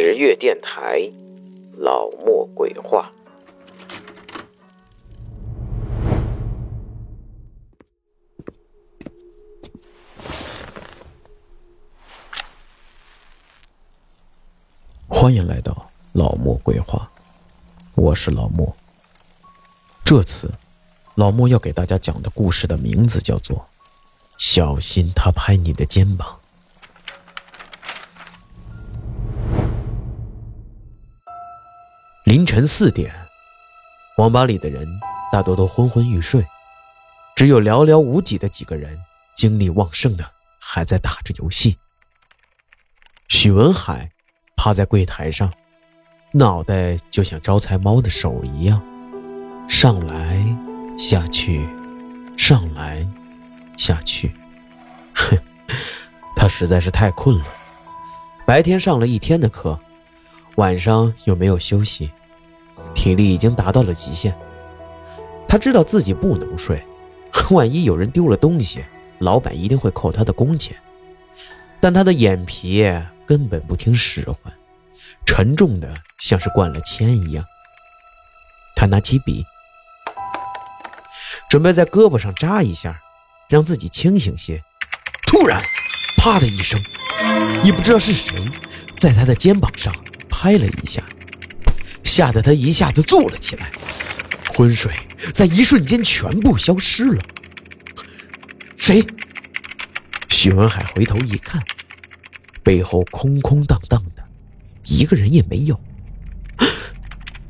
十月电台，老莫鬼话。欢迎来到老莫鬼话，我是老莫。这次，老莫要给大家讲的故事的名字叫做《小心他拍你的肩膀》。凌晨四点，网吧里的人大多都昏昏欲睡，只有寥寥无几的几个人精力旺盛的还在打着游戏。许文海趴在柜台上，脑袋就像招财猫的手一样，上来下去，上来下去。哼，他实在是太困了，白天上了一天的课，晚上又没有休息。体力已经达到了极限，他知道自己不能睡，万一有人丢了东西，老板一定会扣他的工钱。但他的眼皮根本不听使唤，沉重的像是灌了铅一样。他拿起笔，准备在胳膊上扎一下，让自己清醒些。突然，啪的一声，也不知道是谁在他的肩膀上拍了一下。吓得他一下子坐了起来，昏睡在一瞬间全部消失了。谁？许文海回头一看，背后空空荡荡的，一个人也没有。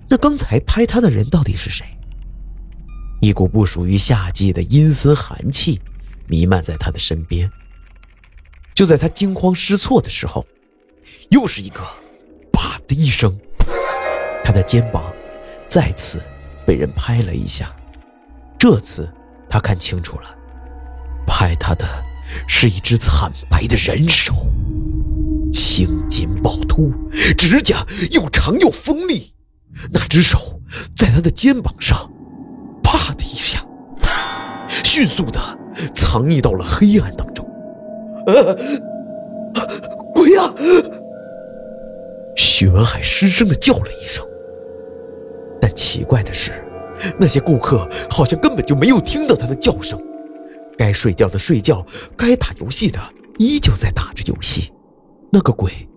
那刚才拍他的人到底是谁？一股不属于夏季的阴森寒气弥漫在他的身边。就在他惊慌失措的时候，又是一个“啪”的一声。他的肩膀再次被人拍了一下，这次他看清楚了，拍他的是一只惨白的人手，青筋暴突，指甲又长又锋利。那只手在他的肩膀上，啪的一下，迅速的藏匿到了黑暗当中。呃鬼啊！许文海失声的叫了一声。奇怪的是，那些顾客好像根本就没有听到他的叫声。该睡觉的睡觉，该打游戏的依旧在打着游戏。那个鬼，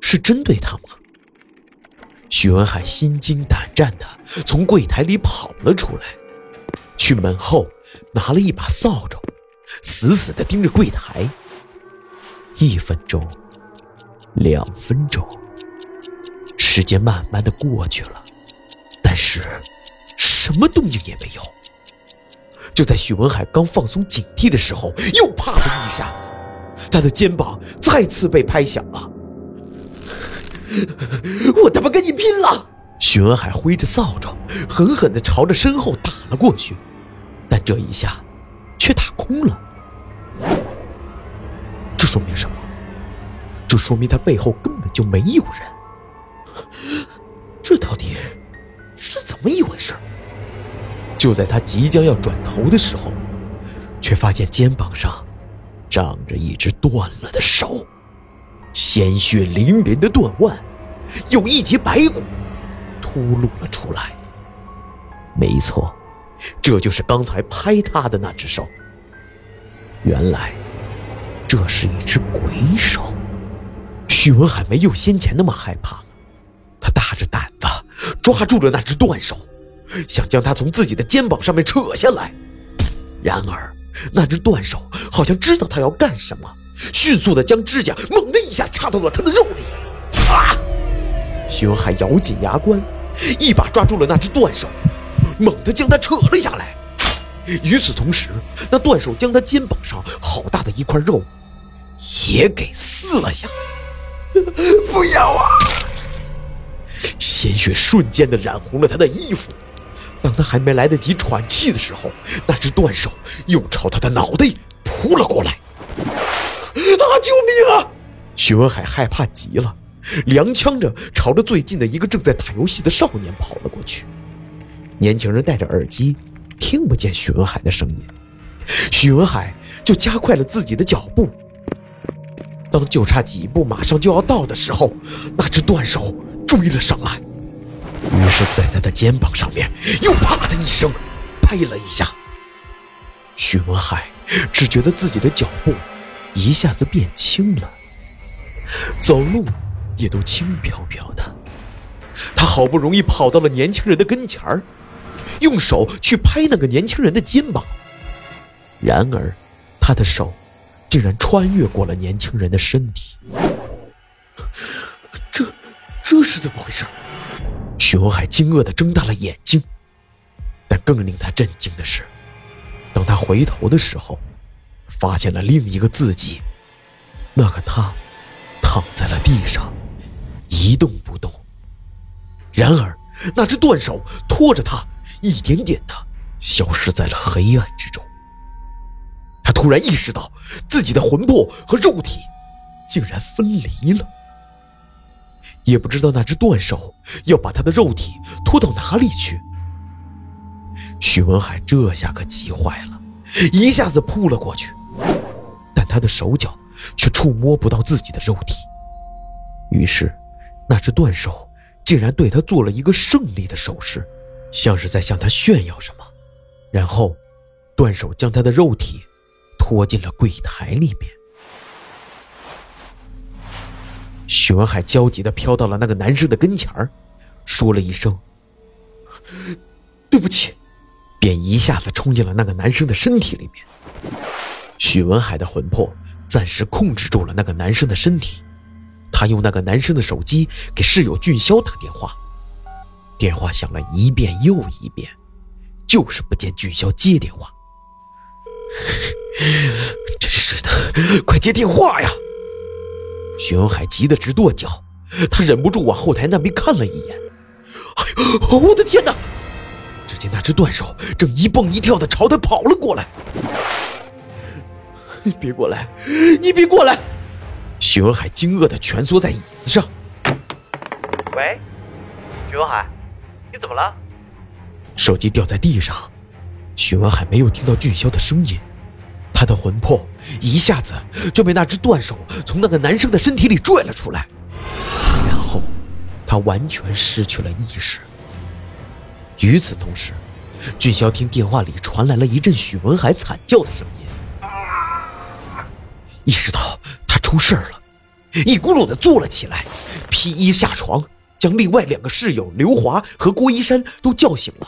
是针对他吗？许文海心惊胆战的从柜台里跑了出来，去门后拿了一把扫帚，死死的盯着柜台。一分钟，两分钟，时间慢慢的过去了。但是，什么动静也没有。就在许文海刚放松警惕的时候，又啪的一下子，他的肩膀再次被拍响了。我他妈跟你拼了！许文海挥着扫帚，狠狠地朝着身后打了过去，但这一下却打空了。这说明什么？这说明他背后根本就没有人。这到底？么一回事？就在他即将要转头的时候，却发现肩膀上长着一只断了的手，鲜血淋淋的断腕，有一截白骨突露了出来。没错，这就是刚才拍他的那只手。原来，这是一只鬼手。许文海没有先前那么害怕了，他。大着胆抓住了那只断手，想将他从自己的肩膀上面扯下来。然而，那只断手好像知道他要干什么，迅速的将指甲猛的一下插到了他的肉里。啊！徐海咬紧牙关，一把抓住了那只断手，猛地将他扯了下来。与此同时，那断手将他肩膀上好大的一块肉也给撕了下来。不要啊！鲜血瞬间的染红了他的衣服。当他还没来得及喘气的时候，那只断手又朝他的脑袋扑了过来。啊！救命啊！许文海害怕极了，踉跄着朝着最近的一个正在打游戏的少年跑了过去。年轻人戴着耳机，听不见许文海的声音。许文海就加快了自己的脚步。当就差几步马上就要到的时候，那只断手追了上来，于是，在他的肩膀上面又啪的一声拍了一下。许文海只觉得自己的脚步一下子变轻了，走路也都轻飘飘的。他好不容易跑到了年轻人的跟前儿，用手去拍那个年轻人的肩膀，然而，他的手。竟然穿越过了年轻人的身体，这是怎么回事？许文海惊愕的睁大了眼睛，但更令他震惊的是，当他回头的时候，发现了另一个自己，那个他躺在了地上，一动不动。然而，那只断手拖着他，一点点的消失在了黑暗之中。他突然意识到，自己的魂魄和肉体竟然分离了，也不知道那只断手要把他的肉体拖到哪里去。许文海这下可急坏了，一下子扑了过去，但他的手脚却触摸不到自己的肉体。于是，那只断手竟然对他做了一个胜利的手势，像是在向他炫耀什么。然后，断手将他的肉体。拖进了柜台里面，许文海焦急的飘到了那个男生的跟前儿，说了一声：“对不起”，便一下子冲进了那个男生的身体里面。许文海的魂魄暂时控制住了那个男生的身体，他用那个男生的手机给室友俊霄打电话，电话响了一遍又一遍，就是不见俊霄接电话。真是的，快接电话呀！徐文海急得直跺脚，他忍不住往后台那边看了一眼。哎呦，我的天哪！只见那只断手正一蹦一跳的朝他跑了过来。你别过来！你别过来！徐文海惊愕的蜷缩在椅子上。喂，徐文海，你怎么了？手机掉在地上，徐文海没有听到俊霄的声音。他的魂魄一下子就被那只断手从那个男生的身体里拽了出来，然后他完全失去了意识。与此同时，俊霄听电话里传来了一阵许文海惨叫的声音，意识到他出事了，一咕噜的坐了起来，披衣下床，将另外两个室友刘华和郭一山都叫醒了。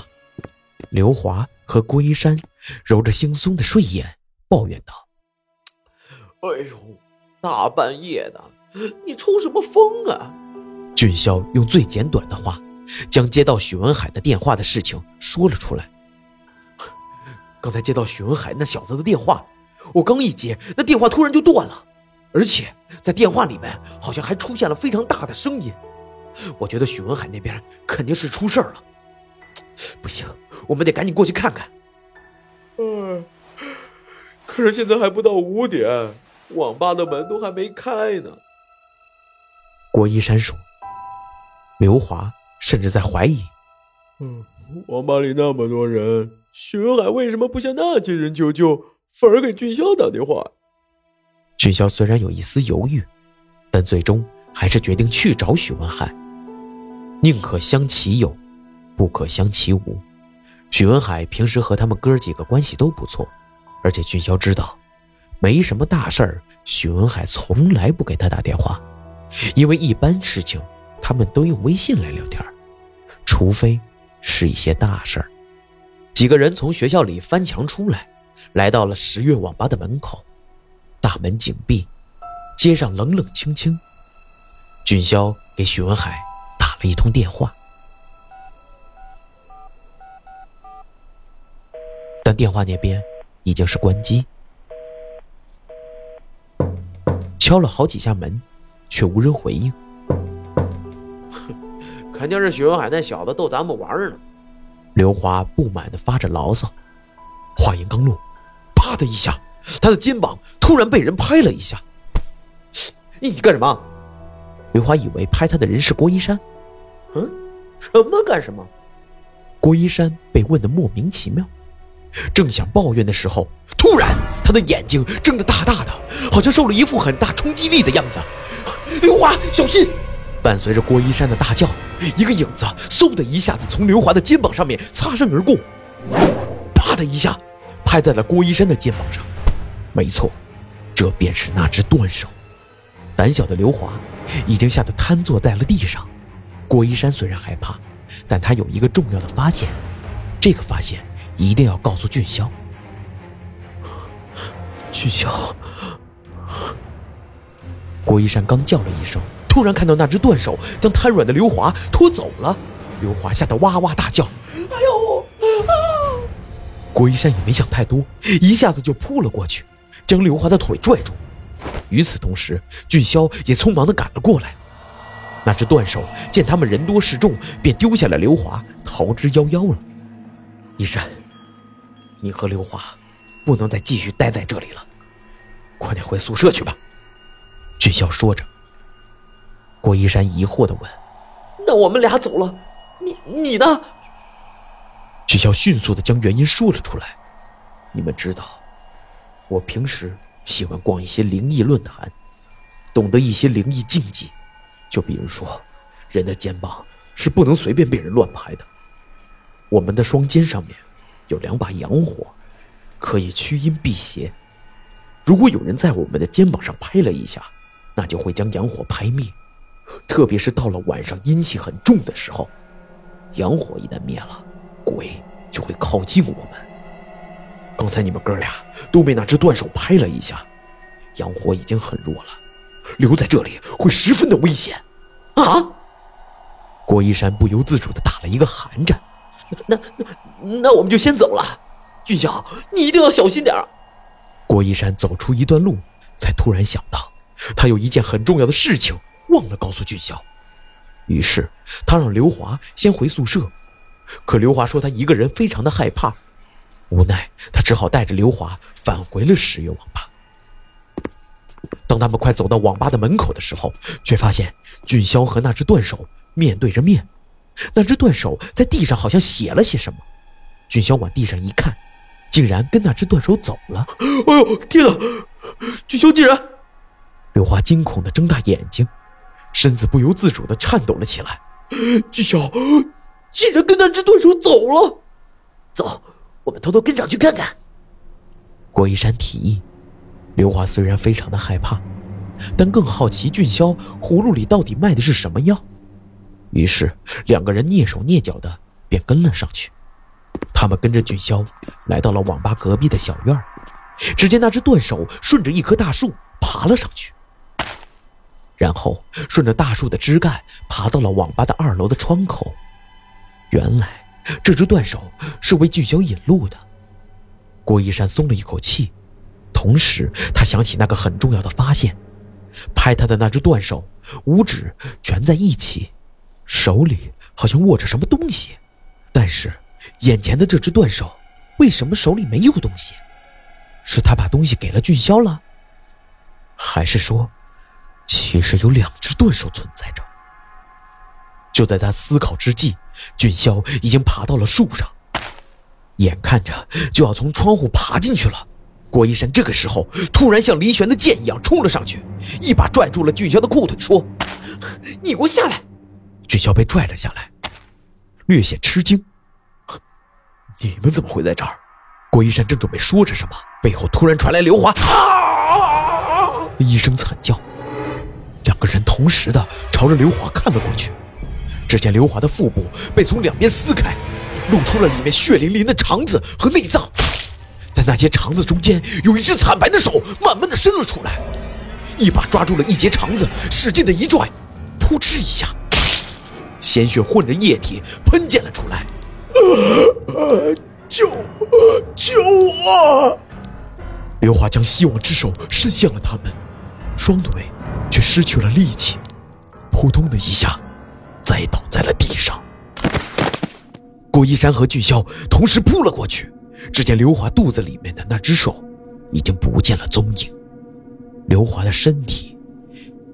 刘华和郭一山揉着惺忪的睡眼。抱怨道：“哎呦，大半夜的，你抽什么风啊？”俊霄用最简短的话，将接到许文海的电话的事情说了出来。刚才接到许文海那小子的电话，我刚一接，那电话突然就断了，而且在电话里面好像还出现了非常大的声音。我觉得许文海那边肯定是出事了，不行，我们得赶紧过去看看。嗯。可是现在还不到五点，网吧的门都还没开呢。郭一山说：“刘华甚至在怀疑，嗯，网吧里那么多人，许文海为什么不向那些人求救，反而给俊潇打电话？”俊潇虽然有一丝犹豫，但最终还是决定去找许文海。宁可相其有，不可相其无。许文海平时和他们哥几个关系都不错。而且俊霄知道，没什么大事儿，许文海从来不给他打电话，因为一般事情他们都用微信来聊天，除非是一些大事儿。几个人从学校里翻墙出来，来到了十月网吧的门口，大门紧闭，街上冷冷清清。俊霄给许文海打了一通电话，但电话那边。已经是关机，敲了好几下门，却无人回应。肯定是许文海那小子逗咱们玩呢。刘华不满的发着牢骚。话音刚落，啪的一下，他的肩膀突然被人拍了一下。你你干什么？刘华以为拍他的人是郭一山。嗯，什么干什么？郭一山被问的莫名其妙。正想抱怨的时候，突然，他的眼睛睁得大大的，好像受了一副很大冲击力的样子。刘华，小心！伴随着郭一山的大叫，一个影子嗖的一下子从刘华的肩膀上面擦身而过，啪的一下，拍在了郭一山的肩膀上。没错，这便是那只断手。胆小的刘华已经吓得瘫坐在了地上。郭一山虽然害怕，但他有一个重要的发现，这个发现一定要告诉俊霄。俊霄，郭一山刚叫了一声。突然看到那只断手将瘫软的刘华拖走了，刘华吓得哇哇大叫：“哎呦！”啊！郭一山也没想太多，一下子就扑了过去，将刘华的腿拽住。与此同时，俊霄也匆忙的赶了过来。那只断手见他们人多势众，便丢下了刘华，逃之夭夭了。一山，你和刘华不能再继续待在这里了，快点回宿舍去吧。”俊霄说着。郭一山疑惑的问：“那我们俩走了，你你呢？”曲霄迅速的将原因说了出来：“你们知道，我平时喜欢逛一些灵异论坛，懂得一些灵异禁忌，就比如说，人的肩膀是不能随便被人乱拍的。我们的双肩上面有两把阳火，可以驱阴辟邪。如果有人在我们的肩膀上拍了一下，那就会将阳火拍灭。”特别是到了晚上阴气很重的时候，阳火一旦灭了，鬼就会靠近我们。刚才你们哥俩都被那只断手拍了一下，阳火已经很弱了，留在这里会十分的危险。啊！郭一山不由自主的打了一个寒战。那那那我们就先走了。俊晓，你一定要小心点儿郭一山走出一段路，才突然想到，他有一件很重要的事情。忘了告诉俊霄，于是他让刘华先回宿舍。可刘华说他一个人非常的害怕，无奈他只好带着刘华返回了十月网吧。当他们快走到网吧的门口的时候，却发现俊霄和那只断手面对着面，那只断手在地上好像写了些什么。俊霄往地上一看，竟然跟那只断手走了。哎呦天哪！俊霄竟然……刘华惊恐的睁大眼睛。身子不由自主的颤抖了起来，巨小竟然跟那只断手走了。走，我们偷偷跟上去看看。郭一山提议。刘华虽然非常的害怕，但更好奇俊霄葫芦里到底卖的是什么药。于是两个人蹑手蹑脚的便跟了上去。他们跟着俊霄来到了网吧隔壁的小院只见那只断手顺着一棵大树爬了上去。然后顺着大树的枝干爬到了网吧的二楼的窗口。原来这只断手是为俊霄引路的。郭一山松了一口气，同时他想起那个很重要的发现：拍他的那只断手，五指蜷在一起，手里好像握着什么东西。但是眼前的这只断手，为什么手里没有东西？是他把东西给了俊霄了，还是说？其实有两只断手存在着。就在他思考之际，俊霄已经爬到了树上，眼看着就要从窗户爬进去了。郭一山这个时候突然像离弦的箭一样冲了上去，一把拽住了俊霄的裤腿，说：“你给我下来！”俊霄被拽了下来，略显吃惊：“你们怎么会在这儿？”郭一山正准备说着什么，背后突然传来刘华啊一声惨叫。两个人同时的朝着刘华看了过去，只见刘华的腹部被从两边撕开，露出了里面血淋淋的肠子和内脏，在那些肠子中间有一只惨白的手慢慢的伸了出来，一把抓住了一截肠子，使劲的一拽，噗嗤一下，鲜血混着液体喷溅了出来，救救我！刘华将希望之手伸向了他们，双腿。却失去了力气，扑通的一下，栽倒在了地上。顾一山和巨霄同时扑了过去，只见刘华肚子里面的那只手已经不见了踪影，刘华的身体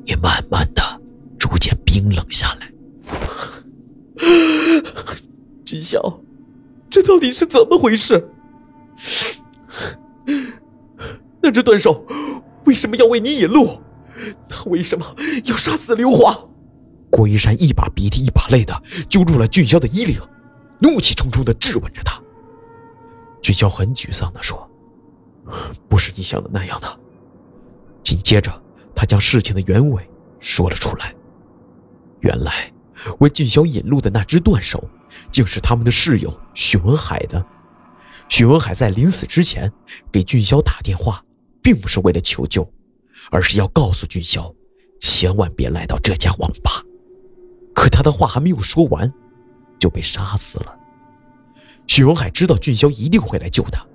也慢慢的逐渐冰冷下来。巨霄，这到底是怎么回事？那只断手为什么要为你引路？他为什么要杀死刘华？郭一山一把鼻涕一把泪的揪住了俊霄的衣领，怒气冲冲的质问着他。俊霄很沮丧的说：“不是你想的那样的。”紧接着，他将事情的原委说了出来。原来，为俊霄引路的那只断手，竟是他们的室友许文海的。许文海在临死之前给俊霄打电话，并不是为了求救，而是要告诉俊霄，千万别来到这家网吧。可他的话还没有说完，就被杀死了。许文海知道俊霄一定会来救他，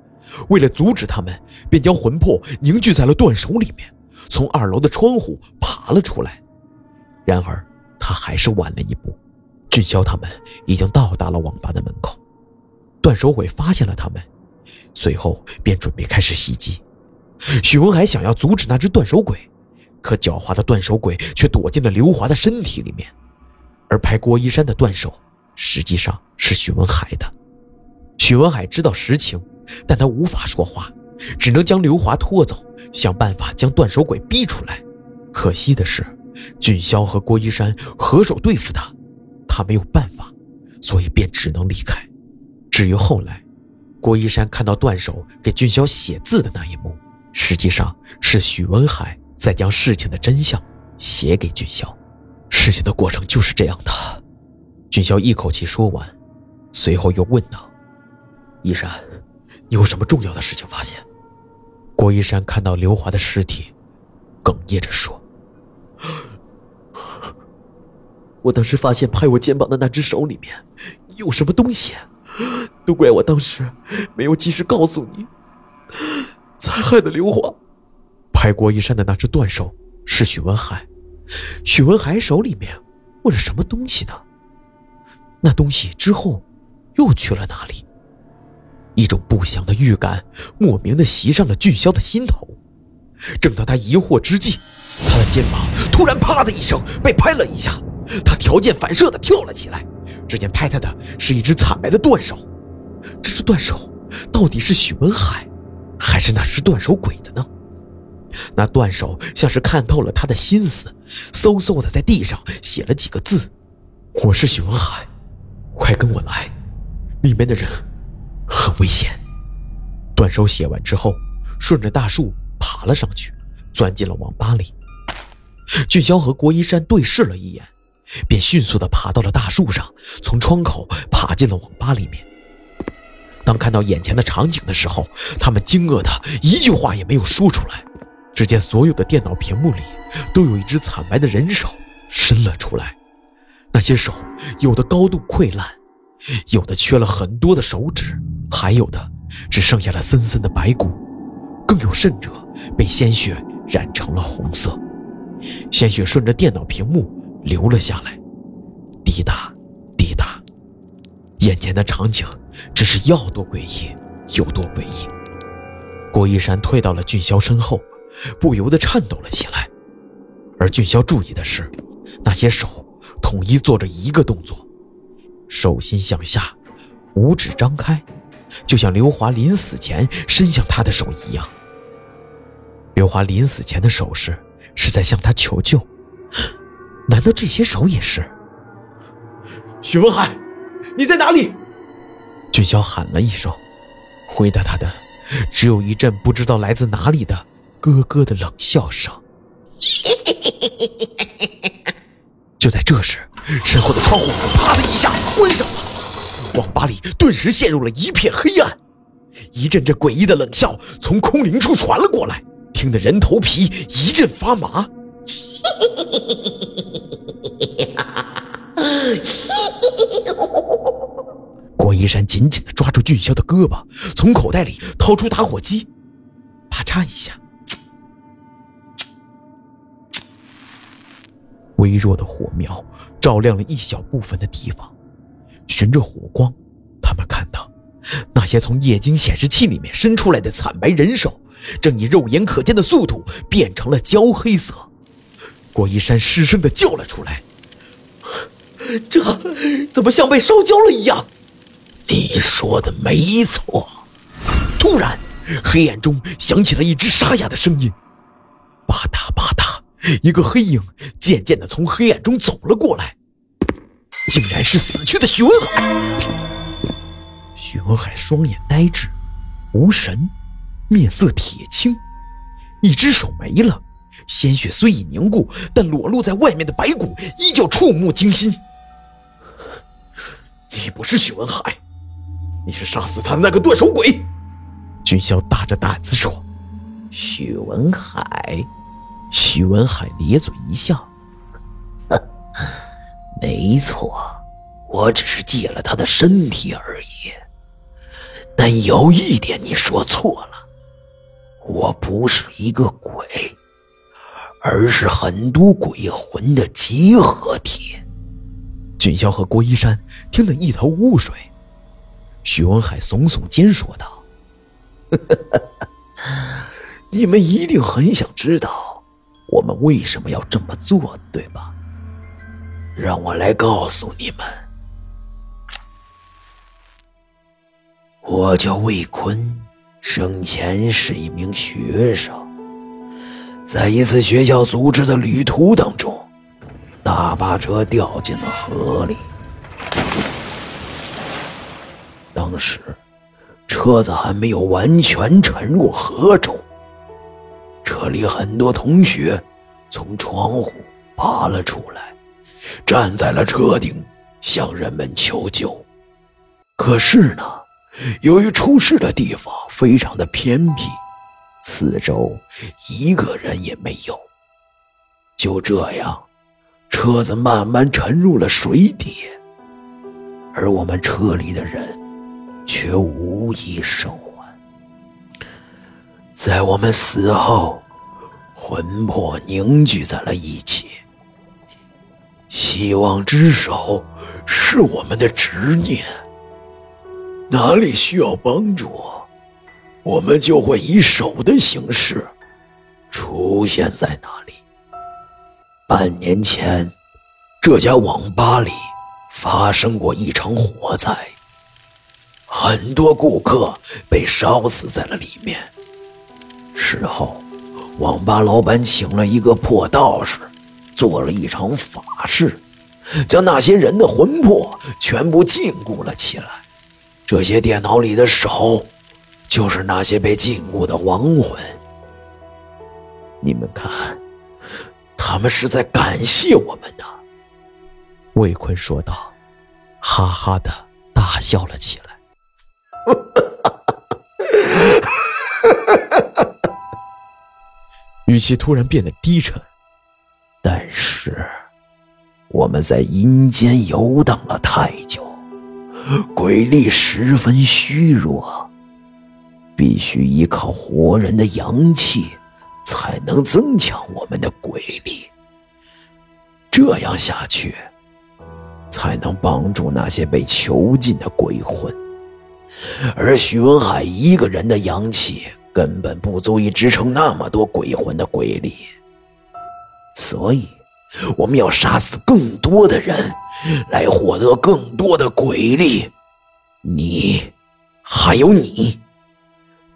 为了阻止他们，便将魂魄凝聚在了断手里面，从二楼的窗户爬了出来。然而，他还是晚了一步。俊霄他们已经到达了网吧的门口，断手鬼发现了他们，随后便准备开始袭击。许文海想要阻止那只断手鬼，可狡猾的断手鬼却躲进了刘华的身体里面。而拍郭一山的断手，实际上是许文海的。许文海知道实情，但他无法说话，只能将刘华拖走，想办法将断手鬼逼出来。可惜的是。俊霄和郭一山合手对付他，他没有办法，所以便只能离开。至于后来，郭一山看到断手给俊霄写字的那一幕，实际上是许文海在将事情的真相写给俊霄。事情的过程就是这样的。俊霄一口气说完，随后又问道：“一山，你有什么重要的事情发现？”郭一山看到刘华的尸体，哽咽着说。我当时发现拍我肩膀的那只手里面有什么东西，都怪我当时没有及时告诉你，才害得刘华。拍郭一山的那只断手是许文海，许文海手里面握着什么东西呢？那东西之后又去了哪里？一种不祥的预感莫名的袭上了俊霄的心头。正当他疑惑之际，他的肩膀突然“啪”的一声被拍了一下。他条件反射的跳了起来，只见拍他的是一只惨白的断手。这只断手到底是许文海，还是那只断手鬼的呢？那断手像是看透了他的心思，嗖嗖的在地上写了几个字：“我是许文海，快跟我来，里面的人很危险。”断手写完之后，顺着大树爬了上去，钻进了网吧里。俊霄和郭一山对视了一眼。便迅速地爬到了大树上，从窗口爬进了网吧里面。当看到眼前的场景的时候，他们惊愕的一句话也没有说出来。只见所有的电脑屏幕里都有一只惨白的人手伸了出来，那些手有的高度溃烂，有的缺了很多的手指，还有的只剩下了森森的白骨，更有甚者被鲜血染成了红色，鲜血顺着电脑屏幕。流了下来，滴答，滴答。眼前的场景真是要多诡异有多诡异。郭一山退到了俊霄身后，不由得颤抖了起来。而俊霄注意的是，那些手统一做着一个动作，手心向下，五指张开，就像刘华临死前伸向他的手一样。刘华临死前的手势是在向他求救。难道这些手也是？许文海，你在哪里？俊霄喊了一声，回答他的只有一阵不知道来自哪里的咯咯的冷笑声。就在这时，身后的窗户啪的一下关上了，网吧里顿时陷入了一片黑暗。一阵阵诡异的冷笑从空灵处传了过来，听得人头皮一阵发麻。郭一山紧紧地抓住俊霄的胳膊，从口袋里掏出打火机，啪嚓一下，微弱的火苗照亮了一小部分的地方。循着火光，他们看到那些从液晶显示器里面伸出来的惨白人手，正以肉眼可见的速度变成了焦黑色。郭一山失声的叫了出来。这怎么像被烧焦了一样？你说的没错。突然，黑暗中响起了一只沙哑的声音：“吧嗒吧嗒。”一个黑影渐渐的从黑暗中走了过来，竟然是死去的许文海。许文海双眼呆滞，无神，面色铁青，一只手没了，鲜血虽已凝固，但裸露在外面的白骨依旧触目惊心。你不是许文海，你是杀死他的那个断手鬼！军校大着胆子说：“许文海。”许文海咧嘴一笑：“ 没错，我只是借了他的身体而已。但有一点你说错了，我不是一个鬼，而是很多鬼魂的集合体。”俊霄和郭一山听得一头雾水。徐文海耸耸肩说道：“你们一定很想知道。”我们为什么要这么做，对吧？让我来告诉你们，我叫魏坤，生前是一名学生，在一次学校组织的旅途当中，大巴车掉进了河里。当时，车子还没有完全沉入河中。车里很多同学从窗户爬了出来，站在了车顶，向人们求救。可是呢，由于出事的地方非常的偏僻，四周一个人也没有。就这样，车子慢慢沉入了水底，而我们车里的人却无一生还。在我们死后。魂魄凝聚在了一起，希望之手是我们的执念。哪里需要帮助，我们就会以手的形式出现在那里。半年前，这家网吧里发生过一场火灾，很多顾客被烧死在了里面。事后。网吧老板请了一个破道士，做了一场法事，将那些人的魂魄全部禁锢了起来。这些电脑里的手，就是那些被禁锢的亡魂。你们看，他们是在感谢我们呢。”魏坤说道，哈哈的大笑了起来。语气突然变得低沉，但是我们在阴间游荡了太久，鬼力十分虚弱，必须依靠活人的阳气才能增强我们的鬼力。这样下去，才能帮助那些被囚禁的鬼魂。而徐文海一个人的阳气。根本不足以支撑那么多鬼魂的鬼力，所以我们要杀死更多的人，来获得更多的鬼力。你，还有你，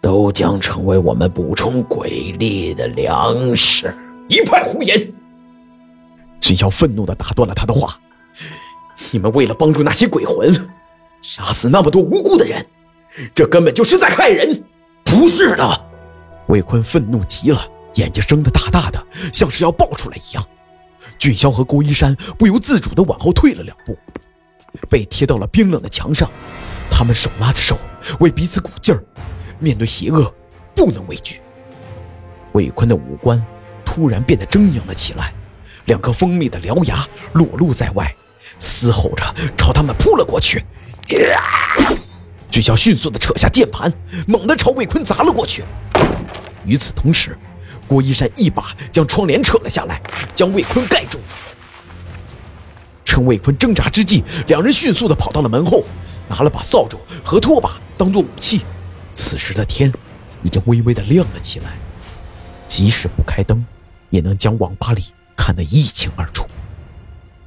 都将成为我们补充鬼力的粮食。一派胡言！君瑶愤怒的打断了他的话：“你们为了帮助那些鬼魂，杀死那么多无辜的人，这根本就是在害人。”不是的，魏坤愤怒极了，眼睛睁得大大的，像是要爆出来一样。俊霄和郭一山不由自主地往后退了两步，被贴到了冰冷的墙上。他们手拉着手，为彼此鼓劲儿。面对邪恶，不能畏惧。魏坤的五官突然变得狰狞了起来，两颗锋利的獠牙裸露在外，嘶吼着朝他们扑了过去。俊霄迅速地扯下键盘，猛地朝魏坤砸了过去。与此同时，郭一山一把将窗帘扯了下来，将魏坤盖住。趁魏坤挣扎之际，两人迅速地跑到了门后，拿了把扫帚和拖把当做武器。此时的天已经微微的亮了起来，即使不开灯，也能将网吧里看得一清二楚。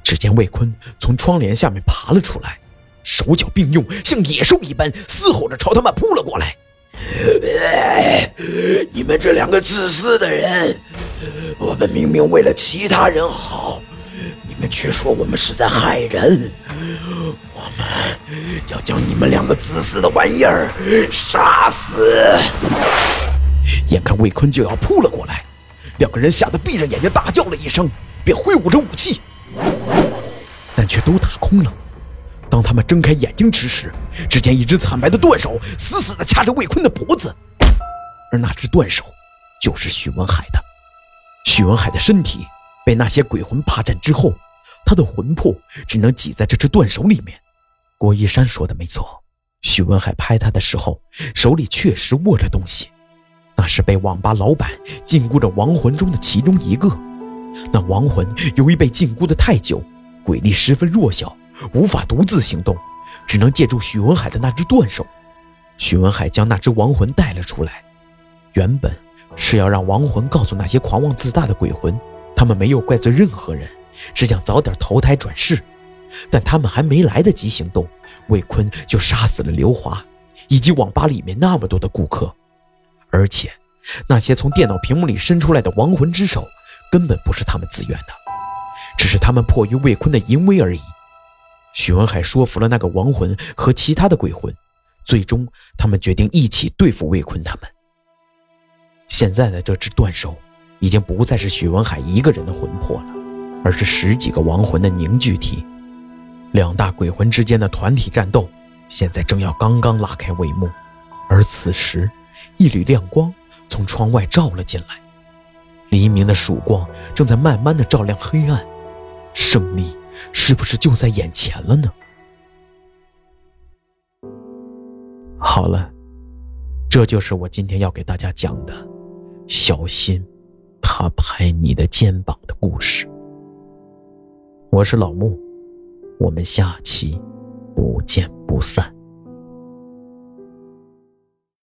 只见魏坤从窗帘下面爬了出来。手脚并用，像野兽一般嘶吼着朝他们扑了过来。你们这两个自私的人！我们明明为了其他人好，你们却说我们是在害人。我们要将你们两个自私的玩意儿杀死！眼看魏坤就要扑了过来，两个人吓得闭着眼睛大叫了一声，便挥舞着武器，但却都打空了。当他们睁开眼睛之时，只见一只惨白的断手死死地掐着魏坤的脖子，而那只断手就是许文海的。许文海的身体被那些鬼魂霸占之后，他的魂魄只能挤在这只断手里面。郭一山说的没错，许文海拍他的时候手里确实握着东西，那是被网吧老板禁锢着亡魂中的其中一个。那亡魂由于被禁锢的太久，鬼力十分弱小。无法独自行动，只能借助许文海的那只断手。许文海将那只亡魂带了出来，原本是要让亡魂告诉那些狂妄自大的鬼魂，他们没有怪罪任何人，只想早点投胎转世。但他们还没来得及行动，魏坤就杀死了刘华，以及网吧里面那么多的顾客。而且，那些从电脑屏幕里伸出来的亡魂之手，根本不是他们自愿的，只是他们迫于魏坤的淫威而已。许文海说服了那个亡魂和其他的鬼魂，最终他们决定一起对付魏坤他们。现在的这只断手，已经不再是许文海一个人的魂魄了，而是十几个亡魂的凝聚体。两大鬼魂之间的团体战斗，现在正要刚刚拉开帷幕。而此时，一缕亮光从窗外照了进来，黎明的曙光正在慢慢的照亮黑暗，胜利。是不是就在眼前了呢？好了，这就是我今天要给大家讲的“小心，他拍你的肩膀”的故事。我是老木，我们下期不见不散。